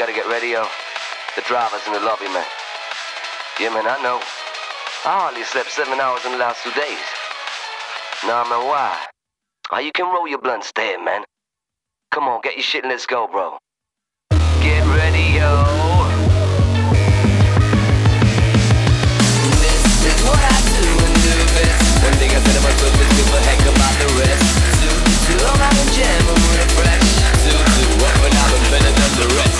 gotta get ready, yo. The driver's in the lobby, man. Yeah, man, I know. I hardly slept seven hours in the last two days. Nah, man, why? Oh, you can roll your blunt there, man. Come on, get your shit and let's go, bro. Get ready, yo. What I said to myself is heck about the rest. Two, two, I'm out and jam, I'm fresh. Two, two, up and out and better than the rest.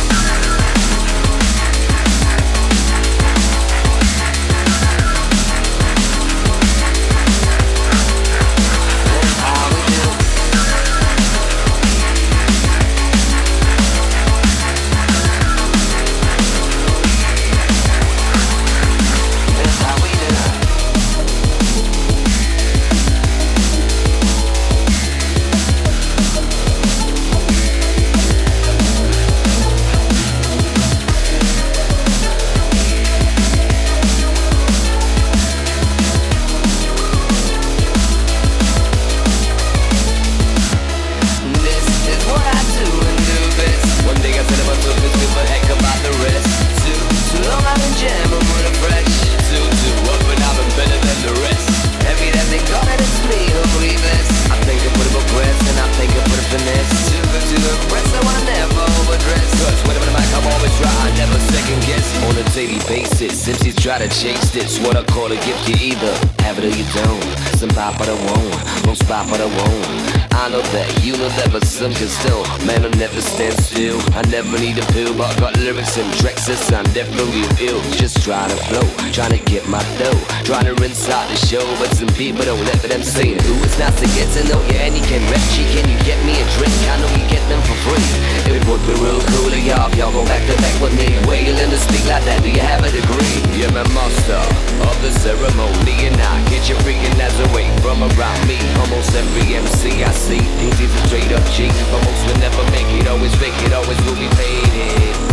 MCs try this. What I call a gift, you either have it or you don't. Some pop but I won't, most pop but I won't. I know that you know that, but some can still. Man, I never stand still. I never need a pill, but I got lyrics and tracks that sound definitely ill. Just trying to flow, trying to get my dough, trying to rinse out the show. But some people don't let them say it. Ooh, it's nice to get to know you, and you can rap. She can you get me a drink? I know you get them for free. It would be real cool y'all, y'all go back to back with me. Wailing to speak like that, do you have a degree? You're my master of the ceremony, and I get you as away from around me. Almost every MC I see he's a straight up G, but most will never make it. Always fake it, always will be faded